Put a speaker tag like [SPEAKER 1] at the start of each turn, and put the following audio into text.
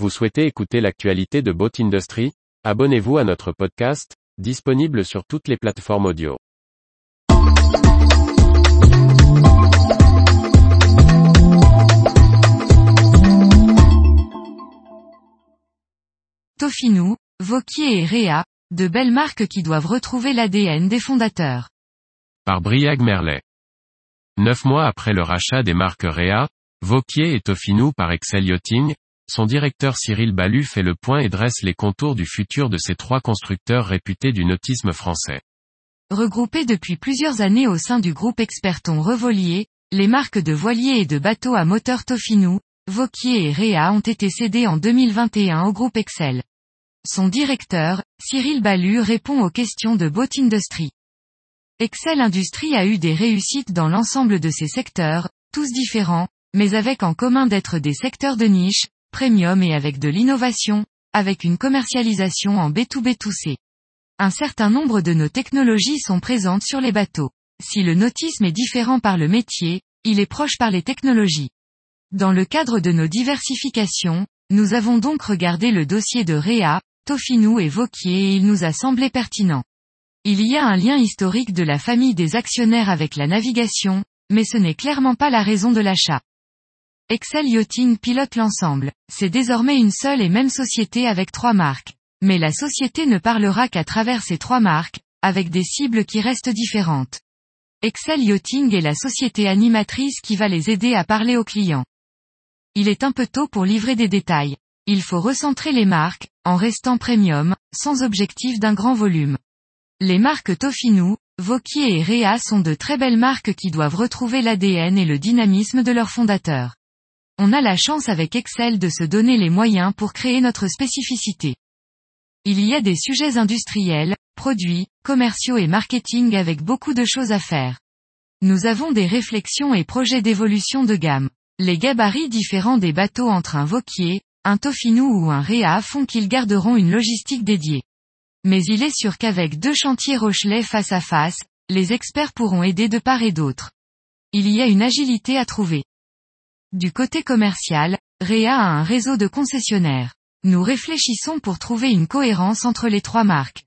[SPEAKER 1] Vous souhaitez écouter l'actualité de Boat Industry? Abonnez-vous à notre podcast, disponible sur toutes les plateformes audio.
[SPEAKER 2] Tofinou, Vauquier et Réa, de belles marques qui doivent retrouver l'ADN des fondateurs.
[SPEAKER 1] Par Briag Merlet. Neuf mois après le rachat des marques Réa, Vauquier et Tofinou par Excel Yachting, son directeur Cyril Ballu fait le point et dresse les contours du futur de ces trois constructeurs réputés du nautisme français.
[SPEAKER 2] Regroupés depuis plusieurs années au sein du groupe Experton Revolier, les marques de voiliers et de bateaux à moteur Tofinou, Vauquier et Réa ont été cédées en 2021 au groupe Excel. Son directeur, Cyril Ballu répond aux questions de Boat Industry. Excel Industrie a eu des réussites dans l'ensemble de ses secteurs, tous différents, mais avec en commun d'être des secteurs de niche, premium et avec de l'innovation, avec une commercialisation en B2B2C. Un certain nombre de nos technologies sont présentes sur les bateaux. Si le nautisme est différent par le métier, il est proche par les technologies. Dans le cadre de nos diversifications, nous avons donc regardé le dossier de Réa, Tofinou et Vauquier et il nous a semblé pertinent. Il y a un lien historique de la famille des actionnaires avec la navigation, mais ce n'est clairement pas la raison de l'achat. Excel Yachting pilote l'ensemble. C'est désormais une seule et même société avec trois marques. Mais la société ne parlera qu'à travers ces trois marques, avec des cibles qui restent différentes. Excel Yachting est la société animatrice qui va les aider à parler aux clients. Il est un peu tôt pour livrer des détails. Il faut recentrer les marques, en restant premium, sans objectif d'un grand volume. Les marques Tofinou, Vauquier et Réa sont de très belles marques qui doivent retrouver l'ADN et le dynamisme de leurs fondateurs. On a la chance avec Excel de se donner les moyens pour créer notre spécificité. Il y a des sujets industriels, produits, commerciaux et marketing avec beaucoup de choses à faire. Nous avons des réflexions et projets d'évolution de gamme. Les gabarits différents des bateaux entre un Vauquier, un Tofinou ou un Réa font qu'ils garderont une logistique dédiée. Mais il est sûr qu'avec deux chantiers Rochelet face à face, les experts pourront aider de part et d'autre. Il y a une agilité à trouver. Du côté commercial, Réa a un réseau de concessionnaires. Nous réfléchissons pour trouver une cohérence entre les trois marques.